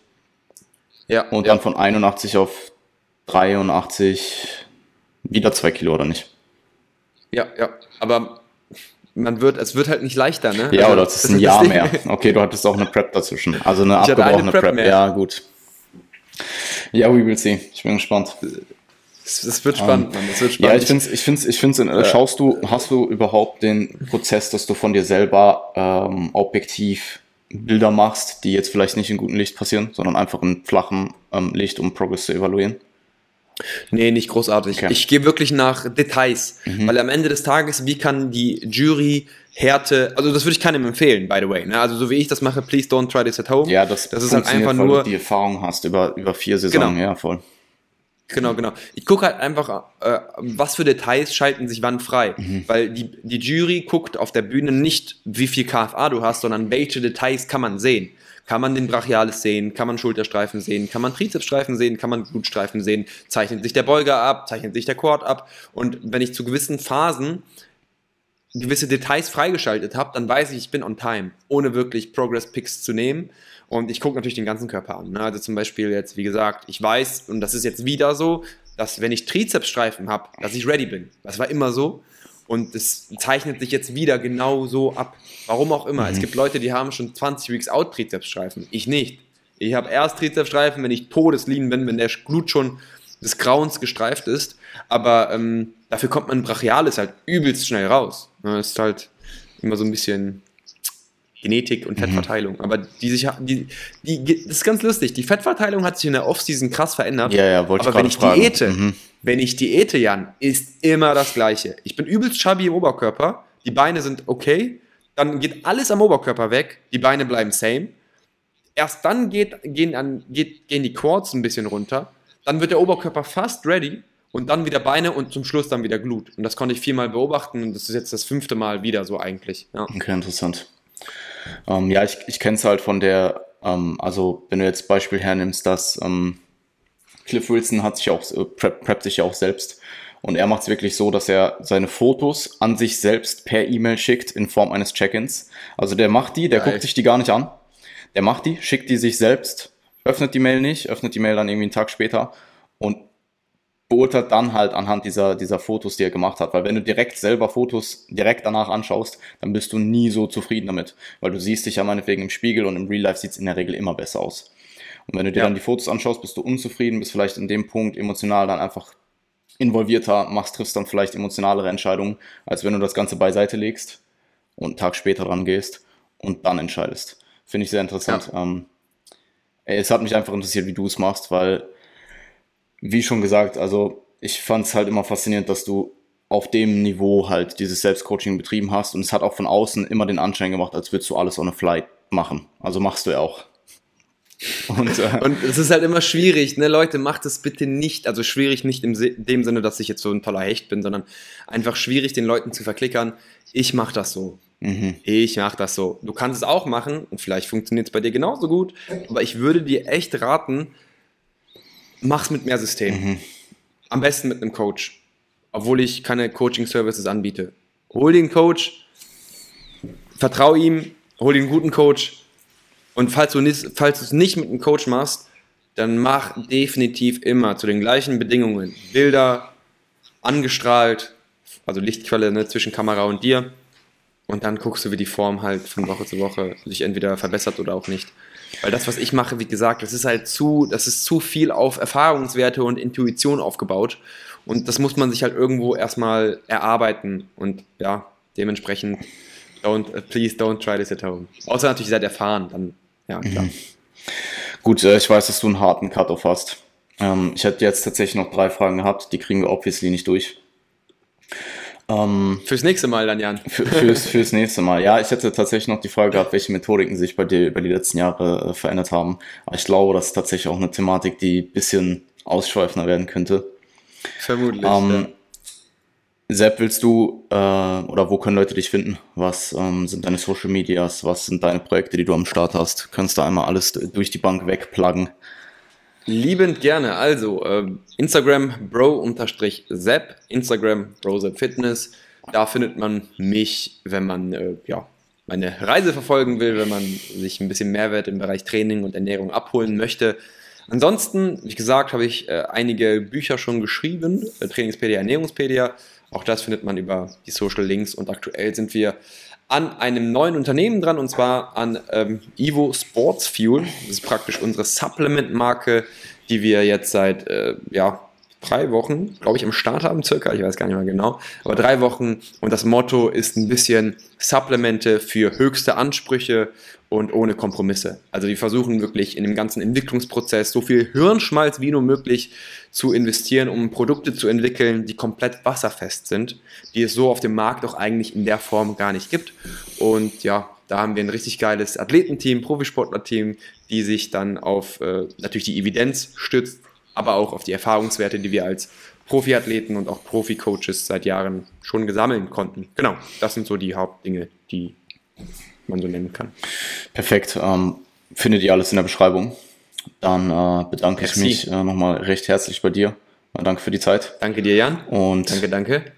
ja. und ja. dann von 81 auf 83 wieder 2 Kilo, oder nicht? Ja, ja. Aber man wird, es wird halt nicht leichter, ne? Ja, Also, oder das ist ein Jahr mehr. Okay, du hattest auch eine Prep dazwischen. Also eine eine abgebrochene Prep Prep. mehr. Ja, gut. Ja, we will see. Ich bin gespannt. Es, es wird spannend, Mann. Es wird Ja, spannend. ich finde ich find's, ich find's, äh, schaust du, hast du überhaupt den Prozess, dass du von dir selber ähm, objektiv Bilder machst, die jetzt vielleicht nicht in gutem Licht passieren, sondern einfach in flachem ähm, Licht, um Progress zu evaluieren? Nee, nicht großartig. Okay. Ich gehe wirklich nach Details, weil am Ende des Tages, wie kann die Jury Härte, also das würde ich keinem empfehlen, by the way. Ne? Also so wie ich das mache, please don't try this at home. Ja, das, das ist halt einfach nur, du die Erfahrung hast über, über vier Saisonen. Genau. Ja, voll. Genau, genau. Ich gucke halt einfach, äh, was für Details schalten sich wann frei. Mhm. Weil die, die Jury guckt auf der Bühne nicht, wie viel KFA du hast, sondern welche Details kann man sehen. Kann man den Brachialis sehen? Kann man Schulterstreifen sehen? Kann man Trizepsstreifen sehen? Kann man Glutstreifen sehen? Zeichnet sich der Beuger ab? Zeichnet sich der Quad ab? Und wenn ich zu gewissen Phasen gewisse Details freigeschaltet habe, dann weiß ich, ich bin on time, ohne wirklich Progress-Picks zu nehmen. Und ich gucke natürlich den ganzen Körper an. Ne? Also zum Beispiel jetzt, wie gesagt, ich weiß, und das ist jetzt wieder so, dass wenn ich Trizepsstreifen habe, dass ich ready bin. Das war immer so. Und es zeichnet sich jetzt wieder genau so ab. Warum auch immer. Mhm. Es gibt Leute, die haben schon 20 Weeks Out Trizepsstreifen. Ich nicht. Ich habe erst Trizepsstreifen, wenn ich todeslean bin, wenn der Glut schon des Grauens gestreift ist. Aber ähm, dafür kommt man Brachialis halt übelst schnell raus. Das ist halt immer so ein bisschen Genetik und mhm. Fettverteilung. Mhm. Aber die sich, die, die, das ist ganz lustig. Die Fettverteilung hat sich in der Offseason krass verändert. Ja, ja, wollte Aber wenn ich diete, mhm. wenn ich diete, Jan, ist immer das Gleiche. Ich bin übelst chubby im Oberkörper. Die Beine sind okay. Dann geht alles am Oberkörper weg. Die Beine bleiben same. Erst dann geht, gehen, an, geht, gehen die Quads ein bisschen runter. Dann wird der Oberkörper fast ready und dann wieder Beine und zum Schluss dann wieder Glut. Und das konnte ich viermal beobachten und das ist jetzt das fünfte Mal wieder so eigentlich. Ja. Okay, interessant. Ähm, ja, ich, ich kenne es halt von der, ähm, also wenn du jetzt Beispiel hernimmst, dass ähm, Cliff Wilson hat sich auch, äh, prep, preppt sich ja auch selbst. Und er macht es wirklich so, dass er seine Fotos an sich selbst per E-Mail schickt in Form eines Check-ins. Also der macht die, der Geil. guckt sich die gar nicht an. Der macht die, schickt die sich selbst öffnet die Mail nicht, öffnet die Mail dann irgendwie einen Tag später beurteilt dann halt anhand dieser, dieser Fotos, die er gemacht hat. Weil wenn du direkt selber Fotos direkt danach anschaust, dann bist du nie so zufrieden damit. Weil du siehst dich ja meinetwegen im Spiegel und im Real Life sieht es in der Regel immer besser aus. Und wenn du dir ja. dann die Fotos anschaust, bist du unzufrieden, bist vielleicht in dem Punkt emotional dann einfach involvierter, machst, triffst dann vielleicht emotionalere Entscheidungen, als wenn du das Ganze beiseite legst und einen Tag später dran gehst und dann entscheidest. Finde ich sehr interessant. Ja. Ähm, es hat mich einfach interessiert, wie du es machst, weil, wie schon gesagt, also ich fand es halt immer faszinierend, dass du auf dem Niveau halt dieses Selbstcoaching betrieben hast und es hat auch von außen immer den Anschein gemacht, als würdest du alles on a flight machen. Also machst du ja auch. (laughs) Und, äh, und es ist halt immer schwierig, ne, Leute, macht es bitte nicht, also schwierig nicht im dem Sinne, dass ich jetzt so ein toller Hecht bin, sondern einfach schwierig, den Leuten zu verklickern, ich mache das so. Mhm. Ich mache das so. Du kannst es auch machen und vielleicht funktioniert es bei dir genauso gut, aber ich würde dir echt raten, mach's mit mehr System. Mhm. Am besten mit einem Coach, obwohl ich keine Coaching-Services anbiete. Hol den Coach, vertrau ihm, hol den guten Coach und falls du es nicht mit einem Coach machst, dann mach definitiv immer zu den gleichen Bedingungen Bilder angestrahlt, also Lichtquelle ne, zwischen Kamera und dir und dann guckst du, wie die Form halt von Woche zu Woche sich entweder verbessert oder auch nicht. Weil das, was ich mache, wie gesagt, das ist halt zu, das ist zu viel auf Erfahrungswerte und Intuition aufgebaut. Und das muss man sich halt irgendwo erstmal erarbeiten. Und ja, dementsprechend, don't, uh, please don't try this at home. Außer natürlich, seid erfahren, dann, ja, klar. Mhm. Gut, äh, ich weiß, dass du einen harten Cut-Off hast. Ähm, ich hätte jetzt tatsächlich noch drei Fragen gehabt, die kriegen wir obviously nicht durch. Ähm, fürs nächste Mal dann, Jan. Für, fürs, fürs nächste Mal. Ja, ich hätte tatsächlich noch die Frage gehabt, welche Methodiken sich bei dir über die letzten Jahre äh, verändert haben. Aber ich glaube, das ist tatsächlich auch eine Thematik, die ein bisschen ausschweifender werden könnte. Vermutlich. Ähm, ja. Sepp, willst du äh, oder wo können Leute dich finden? Was ähm, sind deine Social Medias? Was sind deine Projekte, die du am Start hast? Kannst du einmal alles durch die Bank wegpluggen? Liebend gerne. Also, äh, Instagram bro-sepp, Instagram bro-sepp-fitness. Da findet man mich, wenn man äh, ja, meine Reise verfolgen will, wenn man sich ein bisschen Mehrwert im Bereich Training und Ernährung abholen möchte. Ansonsten, wie gesagt, habe ich äh, einige Bücher schon geschrieben, äh, Trainingspedia, Ernährungspedia. Auch das findet man über die Social Links und aktuell sind wir an einem neuen Unternehmen dran und zwar an ähm, Evo Sports Fuel. Das ist praktisch unsere Supplement-Marke, die wir jetzt seit äh, ja, drei Wochen, glaube ich, im Start haben, circa, ich weiß gar nicht mehr genau, aber drei Wochen und das Motto ist ein bisschen Supplemente für höchste Ansprüche und ohne Kompromisse. Also wir versuchen wirklich in dem ganzen Entwicklungsprozess so viel Hirnschmalz wie nur möglich zu investieren, um Produkte zu entwickeln, die komplett wasserfest sind, die es so auf dem Markt auch eigentlich in der Form gar nicht gibt. Und ja, da haben wir ein richtig geiles Athletenteam, Profisportlerteam, die sich dann auf äh, natürlich die Evidenz stützt, aber auch auf die Erfahrungswerte, die wir als Profiathleten und auch Profi-Coaches seit Jahren schon gesammeln konnten. Genau, das sind so die Hauptdinge, die man so nennen kann. Perfekt. Ähm, findet ihr alles in der Beschreibung. Dann äh, bedanke Merci. ich mich äh, nochmal recht herzlich bei dir. Danke für die Zeit. Danke dir, Jan. Und danke, danke.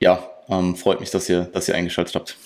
Ja, ähm, freut mich, dass ihr, dass ihr eingeschaltet habt.